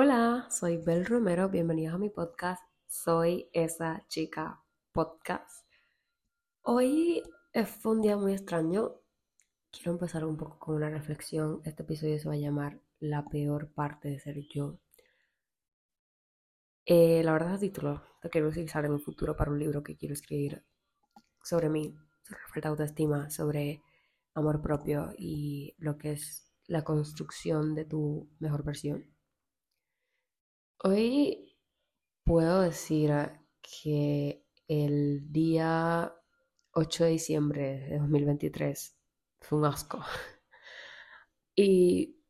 Hola, soy Bel Romero, bienvenidos a mi podcast. Soy esa chica podcast. Hoy fue un día muy extraño. Quiero empezar un poco con una reflexión. Este episodio se va a llamar La peor parte de ser yo. Eh, la verdad, el título lo quiero utilizar en el futuro para un libro que quiero escribir sobre mí, sobre falta de autoestima, sobre amor propio y lo que es la construcción de tu mejor versión. Hoy puedo decir que el día 8 de diciembre de 2023 fue un asco. Y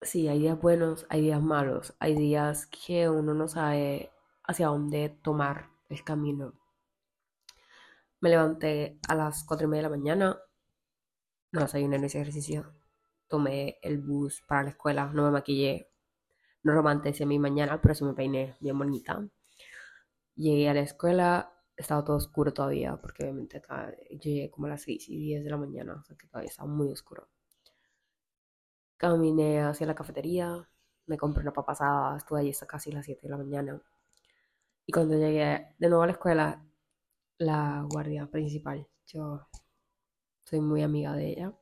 sí, hay días buenos, hay días malos, hay días que uno no sabe hacia dónde tomar el camino. Me levanté a las 4 y media de la mañana, no desayuné, no hice ejercicio, tomé el bus para la escuela, no me maquillé, no romanticé mi mañana, pero sí me peiné bien bonita. Llegué a la escuela, estaba todo oscuro todavía, porque obviamente llegué como a las 6 y 10 de la mañana, o sea que todavía estaba muy oscuro. Caminé hacia la cafetería, me compré una papa asada, estuve allí hasta casi las 7 de la mañana. Y cuando llegué de nuevo a la escuela, la guardia principal, yo soy muy amiga de ella,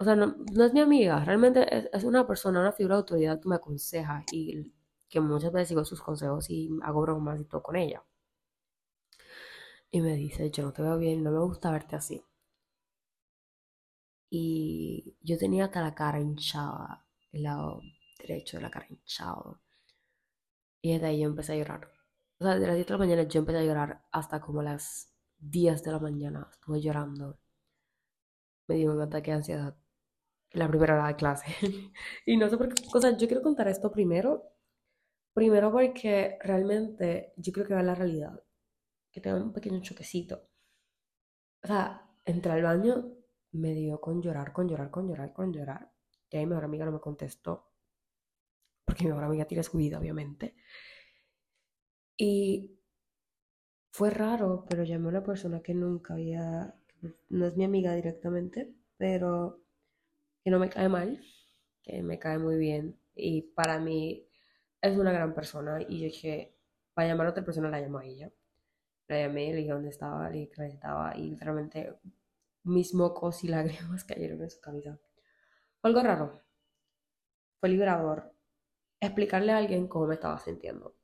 o sea, no, es mi amiga, realmente es, una persona, una figura de autoridad que me aconseja y que muchas veces sigo sus consejos y hago bromas y todo con ella. Y me dice, yo no te veo bien, no me gusta verte así. Y yo tenía hasta la cara hinchada, el lado derecho de la cara hinchado. Y desde ahí yo empecé a llorar. O sea, de las 10 de la mañana yo empecé a llorar hasta como las 10 de la mañana. Estuve llorando. Me dio un ataque de ansiedad la primera hora de clase. y no sé por qué, o sea, yo quiero contar esto primero. Primero porque realmente yo creo que va la realidad. Que tengo un pequeño choquecito. O sea, entré al baño, me dio con llorar, con llorar, con llorar, con llorar. Y ahí mi mejor amiga no me contestó. Porque mi mejor amiga tiene su vida, obviamente. Y fue raro, pero llamé a una persona que nunca había. No es mi amiga directamente, pero que no me cae mal, que me cae muy bien y para mí es una gran persona y yo dije, para llamar a otra persona la llamo a ella. La llamé, le dije dónde estaba, le dije que estaba y literalmente mis mocos y lágrimas cayeron en su camisa. Fue algo raro. Fue liberador explicarle a alguien cómo me estaba sintiendo.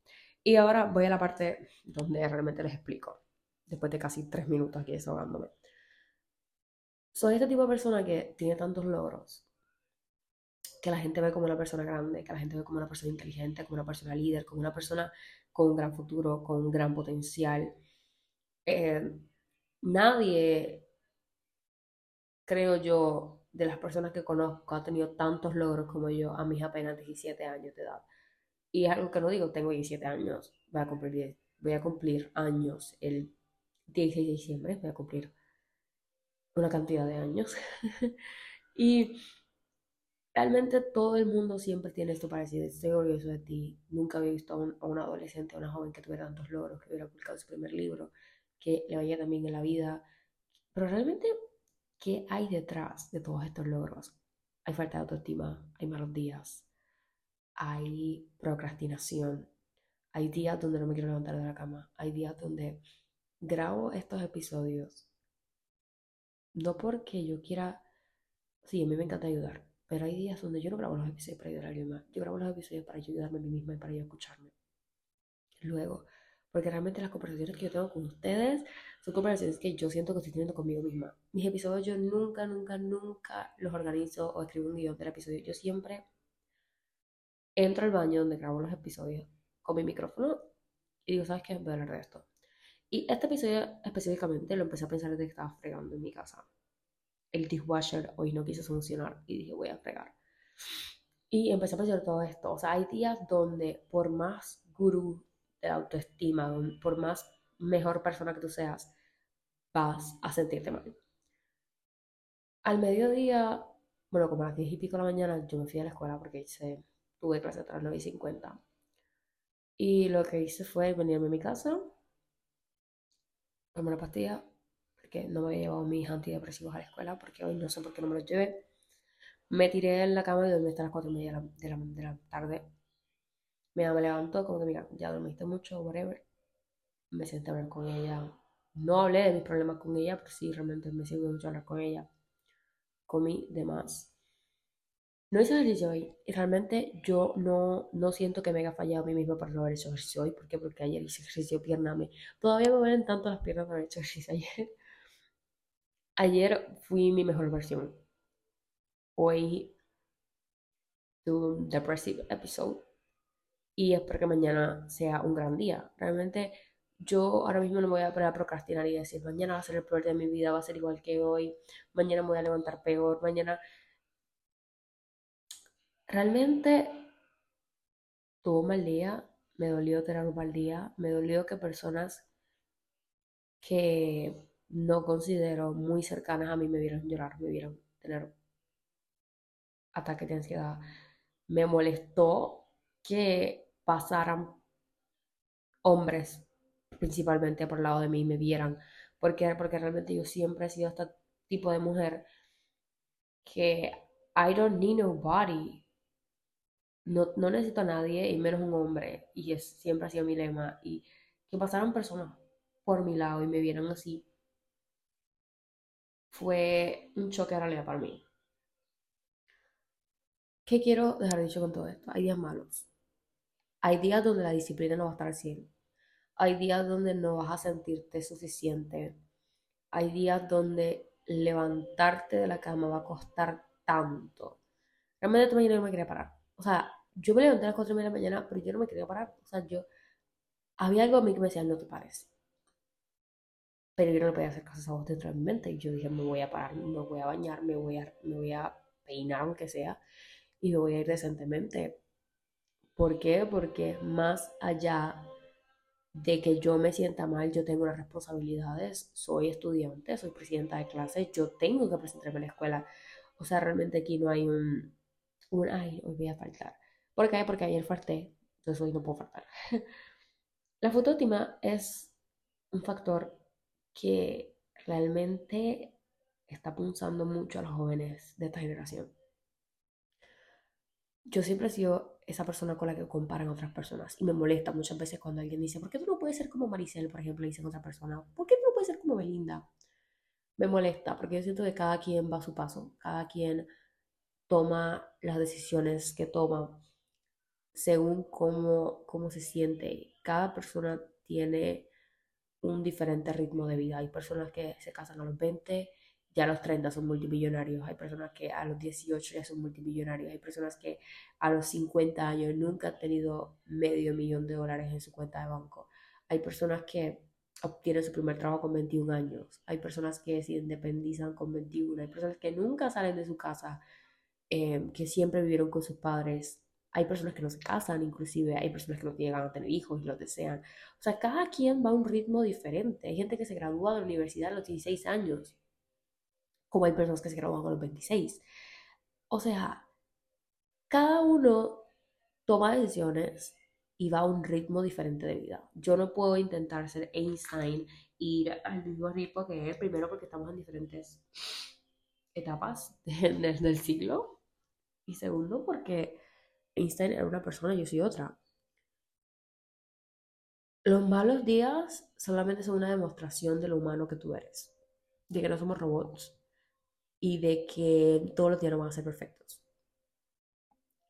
Y ahora voy a la parte donde realmente les explico, después de casi tres minutos aquí desahogándome soy este tipo de persona que tiene tantos logros, que la gente ve como una persona grande, que la gente ve como una persona inteligente, como una persona líder, como una persona con un gran futuro, con un gran potencial. Eh, nadie, creo yo, de las personas que conozco ha tenido tantos logros como yo a mis apenas 17 años de edad. Y es algo que no digo, tengo 17 años, voy a cumplir, voy a cumplir años el 16 de diciembre, voy a cumplir una cantidad de años. y realmente todo el mundo siempre tiene esto para decir, estoy orgulloso de ti. Nunca había visto a un, a un adolescente, a una joven que tuviera tantos logros, que hubiera publicado su primer libro, que le vaya también en la vida. Pero realmente, ¿qué hay detrás de todos estos logros? Hay falta de autoestima, hay malos días, hay procrastinación, hay días donde no me quiero levantar de la cama, hay días donde grabo estos episodios no porque yo quiera, sí, a mí me encanta ayudar, pero hay días donde yo no grabo los episodios para ayudar a alguien más. Yo grabo los episodios para ayudarme a mí misma y para yo escucharme. Luego, porque realmente las conversaciones que yo tengo con ustedes son conversaciones que yo siento que estoy teniendo conmigo misma. Mis episodios yo nunca, nunca, nunca los organizo o escribo un guion del episodio. Yo siempre entro al baño donde grabo los episodios con mi micrófono y digo, ¿sabes qué? Voy a hablar de esto. Y este episodio específicamente lo empecé a pensar desde que estaba fregando en mi casa. El dishwasher hoy no quiso funcionar y dije voy a fregar. Y empecé a pensar todo esto. O sea, hay días donde por más gurú de autoestima, por más mejor persona que tú seas, vas a sentirte mal. Al mediodía, bueno, como a las 10 y pico de la mañana, yo me fui a la escuela porque hice, tuve clase a las 9 y 50. Y lo que hice fue venirme a mi casa, tomé una pastilla porque no me había llevado mis antidepresivos a la escuela porque hoy no sé por qué no me los llevé. Me tiré en la cama y dormí hasta las 4 y media de la, de la, tarde Mi mamá me levantó como que, mira, ya dormiste mucho, whatever. Me senté a hablar con ella. No hablé de mis problemas con ella, pero sí, realmente me sirvió mucho hablar con ella. Comí de más. No hice ejercicio hoy. Y realmente yo no, no siento que me haya fallado a mí misma para no haber hecho ejercicio hoy. ¿Por qué? Porque ayer hice ejercicio pierna. Me, todavía me duelen tanto las piernas por haber hecho ejercicio ayer. Ayer fui mi mejor versión. Hoy tuve un depressive episode y espero que mañana sea un gran día. Realmente yo ahora mismo no me voy a a procrastinar y decir mañana va a ser el peor de mi vida, va a ser igual que hoy, mañana me voy a levantar peor, mañana... Realmente tuvo un mal día, me dolió tener un mal día, me dolió que personas que no considero muy cercanas a mí me vieron llorar, me vieron tener ataques de ansiedad. Me molestó que pasaran hombres principalmente por el lado de mí me vieran. Porque, porque realmente yo siempre he sido este tipo de mujer que I don't need nobody. No, no necesito a nadie y menos un hombre. Y es, siempre ha sido mi lema. Y que pasaran personas por mi lado y me vieran así fue un choque de realidad para mí. ¿Qué quiero dejar dicho con todo esto? Hay días malos. Hay días donde la disciplina no va a estar al 100. Hay días donde no vas a sentirte suficiente. Hay días donde levantarte de la cama va a costar tanto. Realmente esta mañana no me quería parar. O sea, yo me levanté a las 4 de la mañana, pero yo no me quería parar. O sea, yo... Había algo a mí que me decía, no te pares pero yo no podía hacer caso a esa voz dentro de mi mente. Y yo dije, me voy a parar, me voy a bañar, me voy a, me voy a peinar, aunque sea, y me voy a ir decentemente. ¿Por qué? Porque más allá de que yo me sienta mal, yo tengo unas responsabilidades, soy estudiante, soy presidenta de clase, yo tengo que presentarme a la escuela. O sea, realmente aquí no hay un, un ay, hoy voy a faltar. ¿Por qué? Porque ayer falté, entonces hoy no puedo faltar. la fotótima es un factor que realmente está punzando mucho a los jóvenes de esta generación. Yo siempre he sido esa persona con la que comparan otras personas y me molesta muchas veces cuando alguien dice, ¿por qué tú no puedes ser como Maricel, por ejemplo, dicen otra persona? ¿Por qué tú no puedes ser como Belinda? Me molesta porque yo siento que cada quien va a su paso, cada quien toma las decisiones que toma según cómo, cómo se siente. Cada persona tiene un diferente ritmo de vida. Hay personas que se casan a los 20, ya a los 30 son multimillonarios. Hay personas que a los 18 ya son multimillonarios. Hay personas que a los 50 años nunca han tenido medio millón de dólares en su cuenta de banco. Hay personas que obtienen su primer trabajo con 21 años. Hay personas que se independizan con 21. Hay personas que nunca salen de su casa, eh, que siempre vivieron con sus padres hay personas que no se casan, inclusive hay personas que no llegan a tener hijos y los desean. O sea, cada quien va a un ritmo diferente. Hay gente que se gradúa de la universidad a los 16 años, como hay personas que se gradúan a los 26. O sea, cada uno toma decisiones y va a un ritmo diferente de vida. Yo no puedo intentar ser Einstein ir al mismo ritmo que él, primero porque estamos en diferentes etapas del siglo y segundo porque Einstein era una persona, yo soy otra. Los malos días solamente son una demostración de lo humano que tú eres, de que no somos robots y de que todos los días no van a ser perfectos.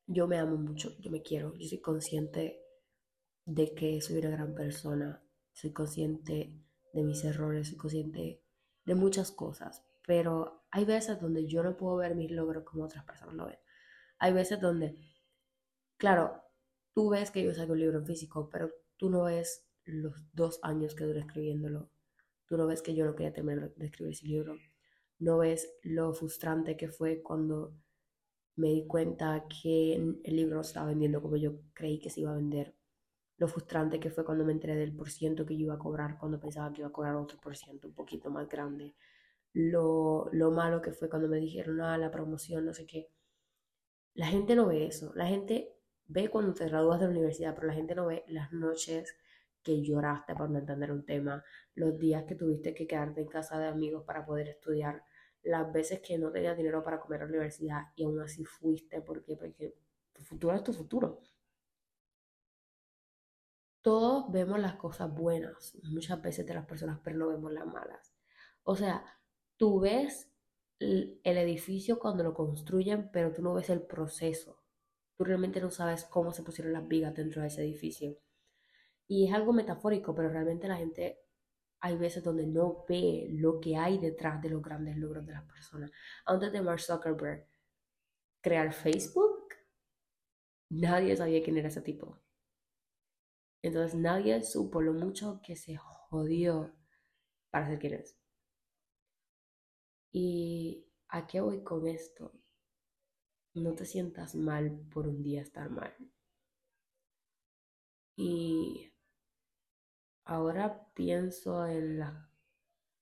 Yo me amo mucho, yo me quiero, yo soy consciente de que soy una gran persona, soy consciente de mis errores, soy consciente de muchas cosas, pero hay veces donde yo no puedo ver mis logros como otras personas lo ven. Hay veces donde Claro, tú ves que yo saco un libro en físico, pero tú no ves los dos años que duré escribiéndolo. Tú no ves que yo no quería terminar de escribir ese libro. No ves lo frustrante que fue cuando me di cuenta que el libro no estaba vendiendo como yo creí que se iba a vender. Lo frustrante que fue cuando me enteré del por ciento que yo iba a cobrar cuando pensaba que iba a cobrar otro por ciento un poquito más grande. Lo, lo malo que fue cuando me dijeron, ah, la promoción, no sé qué. La gente no ve eso. La gente ve cuando te gradúas de la universidad, pero la gente no ve las noches que lloraste por no entender un tema, los días que tuviste que quedarte en casa de amigos para poder estudiar, las veces que no tenías dinero para comer a la universidad y aún así fuiste, porque, porque tu futuro es tu futuro. todos vemos las cosas buenas muchas veces de las personas, pero no vemos las malas. O sea, tú ves el edificio cuando lo construyen, pero tú no ves el proceso. Tú realmente no sabes cómo se pusieron las vigas dentro de ese edificio. Y es algo metafórico, pero realmente la gente hay veces donde no ve lo que hay detrás de los grandes logros de las personas. Antes de Mark Zuckerberg crear Facebook, nadie sabía quién era ese tipo. Entonces nadie supo lo mucho que se jodió para ser quien es. ¿Y a qué voy con esto? No te sientas mal por un día estar mal. Y ahora pienso en la,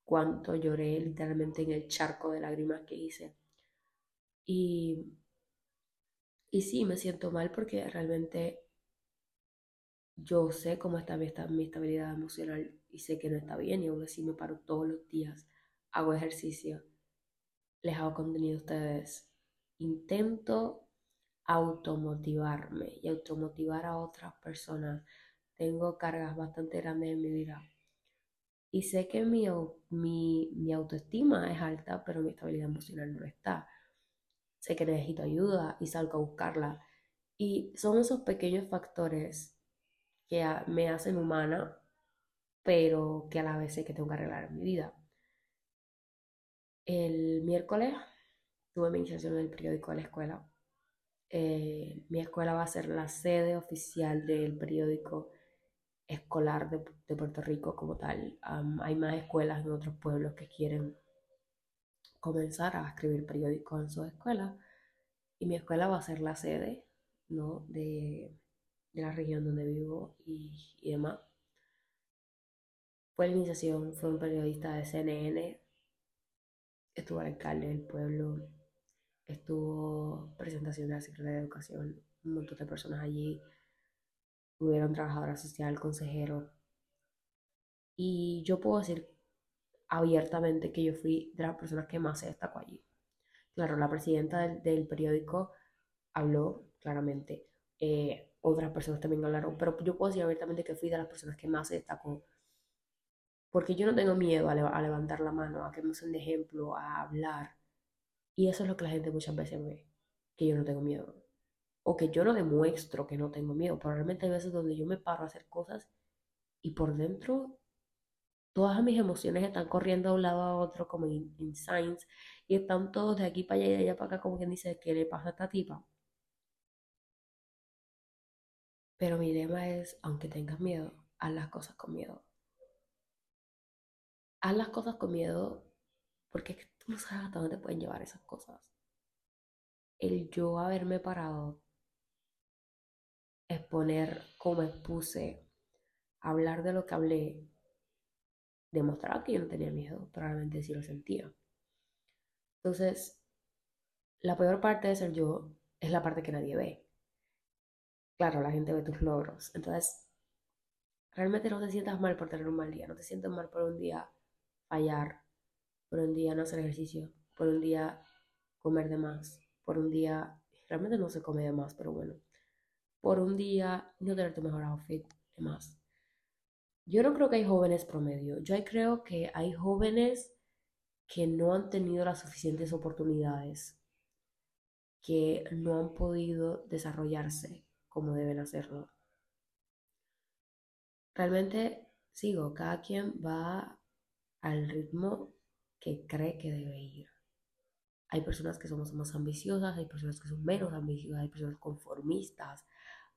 cuánto lloré literalmente en el charco de lágrimas que hice. Y, y sí, me siento mal porque realmente yo sé cómo está mi, mi estabilidad emocional y sé que no está bien y aún así me paro todos los días, hago ejercicio, les hago contenido a ustedes, intento automotivarme y automotivar a otras personas. Tengo cargas bastante grandes en mi vida. Y sé que mi, mi, mi autoestima es alta, pero mi estabilidad emocional no está. Sé que necesito ayuda y salgo a buscarla. Y son esos pequeños factores que me hacen humana, pero que a la vez sé que tengo que arreglar en mi vida. El miércoles tuve mi iniciación en el periódico de la escuela. Eh, mi escuela va a ser la sede oficial del periódico escolar de, Puerto Rico como tal. hay más escuelas en otros pueblos que quieren comenzar a escribir periódicos en sus escuelas y mi escuela va a ser la sede ¿no? de, de la región donde vivo y, demás. Fue la iniciación, fue un periodista de CNN, estuvo el alcalde del pueblo, estuvo presentación de la Secretaría de Educación, un montón de personas allí, tuvieron trabajadora social, consejero. Y yo puedo decir abiertamente que yo fui de las personas que más se destacó allí. Claro, la presidenta del, del periódico habló claramente. Eh, otras personas también hablaron, pero yo puedo decir abiertamente que fui de las personas que más se destacó. Porque yo no tengo miedo a, levantar la mano, a que me usen de ejemplo, a hablar. Y eso es lo que la gente muchas veces ve, que yo no tengo miedo. O que yo no demuestro que no tengo miedo. Pero realmente hay veces donde yo me paro a hacer cosas y por dentro todas mis emociones están corriendo de un lado a otro como en, Science y están todos de aquí para allá y de allá para acá como quien dice, ¿qué le pasa a esta tipa? Pero mi lema es, aunque tengas miedo, haz las cosas con miedo. Haz las cosas con miedo porque no sabes hasta dónde pueden llevar esas cosas. El yo haberme parado, exponer cómo expuse, hablar de lo que hablé, demostraba que yo no tenía miedo, probablemente sí lo sentía. Entonces, la peor parte de ser yo es la parte que nadie ve claro, la gente ve tus logros. Entonces, realmente no te sientas mal por tener un mal día, no te sientas mal por un día fallar, por un día no hacer ejercicio, por un día comer de más, por un día, realmente no se come de más, pero bueno, por un día no tener tu mejor outfit de más. Yo no creo que hay jóvenes promedio, yo creo que hay jóvenes que no han tenido las suficientes oportunidades, que no han podido desarrollarse, como deben hacerlo. Realmente sigo, cada quien va al ritmo que cree que debe ir. Hay personas que somos más ambiciosas, hay personas que son menos ambiciosas, hay personas conformistas,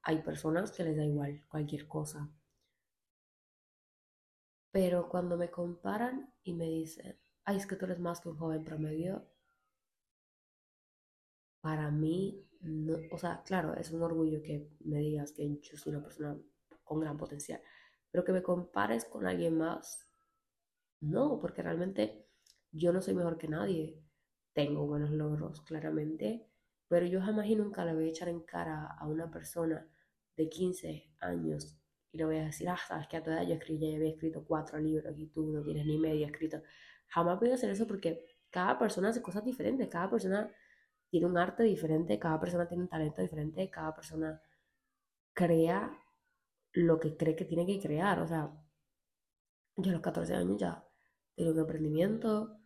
hay personas que les da igual cualquier cosa. Pero cuando me comparan y me dicen, ay, es que tú eres más que un joven promedio, para mí o sea, claro, es un orgullo que me digas que yo soy una persona con gran potencial, pero que me compares con alguien más, no, porque realmente yo no soy mejor que nadie. Tengo buenos logros, claramente, pero yo jamás y nunca le voy a echar en cara a una persona de 15 años y le voy a decir, ah, sabes que a tu edad yo escribí, ya había escrito cuatro libros y tú no tienes ni medio escrito. Jamás voy a hacer eso porque cada persona hace cosas diferentes, cada persona tiene un arte diferente, cada persona tiene un talento diferente, cada persona crea lo que cree que tiene que crear. O sea, yo a los 14 años ya tenía un emprendimiento,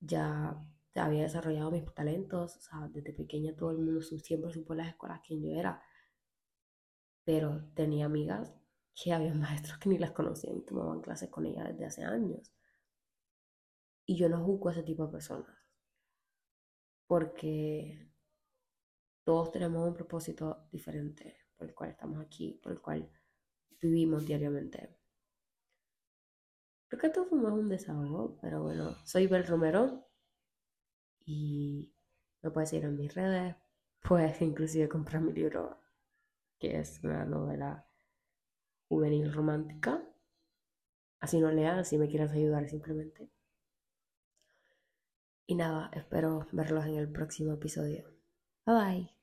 ya había desarrollado mis talentos, o sea, desde pequeña todo el mundo siempre supo en las escuelas quién yo era, pero tenía amigas que había maestros que ni las conocían y tomaban clases con ellas desde hace años. Y yo no juzgo a ese tipo de personas, porque todos tenemos un propósito diferente por el cual estamos aquí, por el cual vivimos diariamente. Creo que esto fue más un desahogo, pero bueno, soy Bel Romero y me puedes seguir en mis redes, puedes inclusive comprar mi libro, que es una novela juvenil romántica. Así no leas, si me quieres ayudar simplemente. Y nada, espero verlos en el próximo episodio. Bye bye.